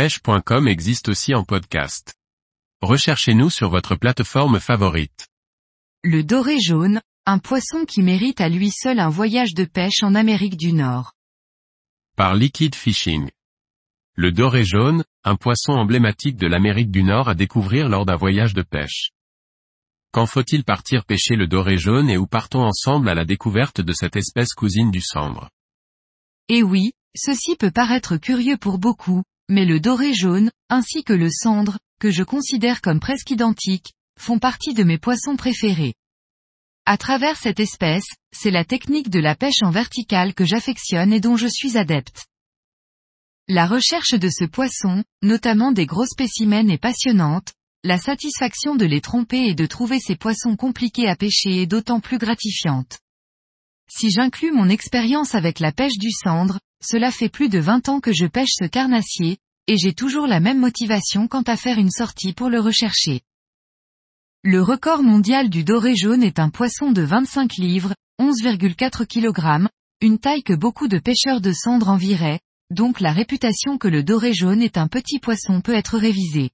pêche.com existe aussi en podcast. Recherchez-nous sur votre plateforme favorite. Le doré jaune, un poisson qui mérite à lui seul un voyage de pêche en Amérique du Nord. Par Liquid Fishing. Le doré jaune, un poisson emblématique de l'Amérique du Nord à découvrir lors d'un voyage de pêche. Quand faut-il partir pêcher le doré jaune et où partons ensemble à la découverte de cette espèce cousine du cendre? Eh oui, ceci peut paraître curieux pour beaucoup, mais le doré jaune, ainsi que le cendre, que je considère comme presque identiques, font partie de mes poissons préférés. À travers cette espèce, c'est la technique de la pêche en verticale que j'affectionne et dont je suis adepte. La recherche de ce poisson, notamment des gros spécimens est passionnante, la satisfaction de les tromper et de trouver ces poissons compliqués à pêcher est d'autant plus gratifiante. Si j'inclus mon expérience avec la pêche du cendre, cela fait plus de 20 ans que je pêche ce carnassier, et j'ai toujours la même motivation quant à faire une sortie pour le rechercher. Le record mondial du doré jaune est un poisson de 25 livres, 11,4 kg, une taille que beaucoup de pêcheurs de cendre enviraient, donc la réputation que le doré jaune est un petit poisson peut être révisée.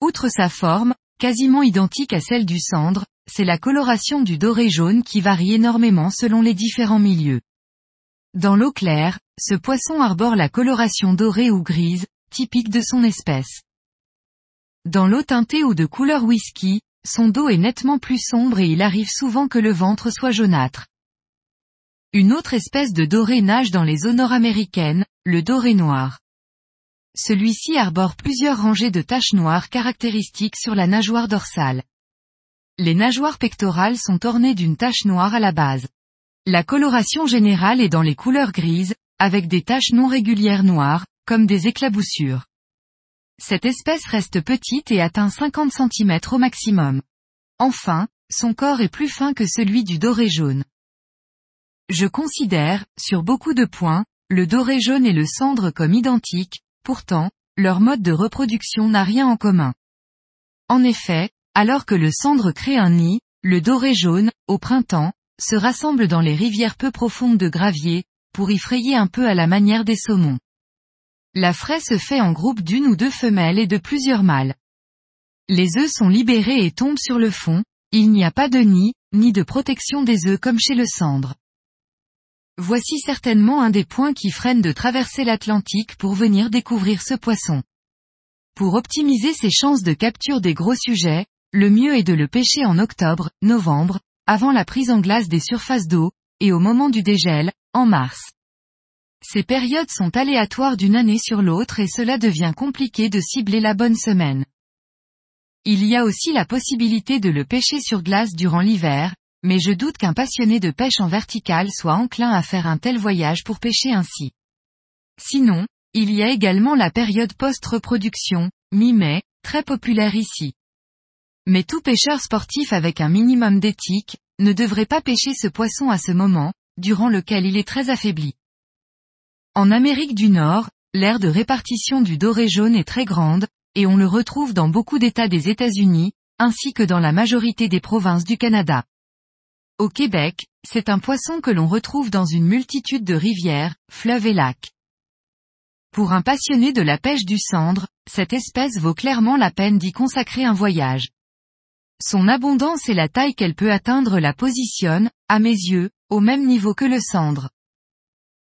Outre sa forme, quasiment identique à celle du cendre, c'est la coloration du doré jaune qui varie énormément selon les différents milieux. Dans l'eau claire, ce poisson arbore la coloration dorée ou grise, typique de son espèce. Dans l'eau teintée ou de couleur whisky, son dos est nettement plus sombre et il arrive souvent que le ventre soit jaunâtre. Une autre espèce de doré nage dans les eaux nord-américaines, le doré noir. Celui-ci arbore plusieurs rangées de taches noires caractéristiques sur la nageoire dorsale. Les nageoires pectorales sont ornées d'une tache noire à la base. La coloration générale est dans les couleurs grises, avec des taches non régulières noires, comme des éclaboussures. Cette espèce reste petite et atteint 50 cm au maximum. Enfin, son corps est plus fin que celui du doré jaune. Je considère, sur beaucoup de points, le doré jaune et le cendre comme identiques, pourtant, leur mode de reproduction n'a rien en commun. En effet, alors que le cendre crée un nid, le doré jaune, au printemps, se rassemblent dans les rivières peu profondes de gravier, pour y frayer un peu à la manière des saumons. La fraie se fait en groupe d'une ou deux femelles et de plusieurs mâles. Les œufs sont libérés et tombent sur le fond, il n'y a pas de nid, ni de protection des œufs comme chez le cendre. Voici certainement un des points qui freinent de traverser l'Atlantique pour venir découvrir ce poisson. Pour optimiser ses chances de capture des gros sujets, le mieux est de le pêcher en octobre, novembre, avant la prise en glace des surfaces d'eau, et au moment du dégel, en mars. Ces périodes sont aléatoires d'une année sur l'autre et cela devient compliqué de cibler la bonne semaine. Il y a aussi la possibilité de le pêcher sur glace durant l'hiver, mais je doute qu'un passionné de pêche en verticale soit enclin à faire un tel voyage pour pêcher ainsi. Sinon, il y a également la période post-reproduction, mi-mai, très populaire ici. Mais tout pêcheur sportif avec un minimum d'éthique, ne devrait pas pêcher ce poisson à ce moment, durant lequel il est très affaibli. En Amérique du Nord, l'aire de répartition du doré jaune est très grande, et on le retrouve dans beaucoup d'États des États-Unis, ainsi que dans la majorité des provinces du Canada. Au Québec, c'est un poisson que l'on retrouve dans une multitude de rivières, fleuves et lacs. Pour un passionné de la pêche du cendre, cette espèce vaut clairement la peine d'y consacrer un voyage. Son abondance et la taille qu'elle peut atteindre la positionnent, à mes yeux, au même niveau que le cendre.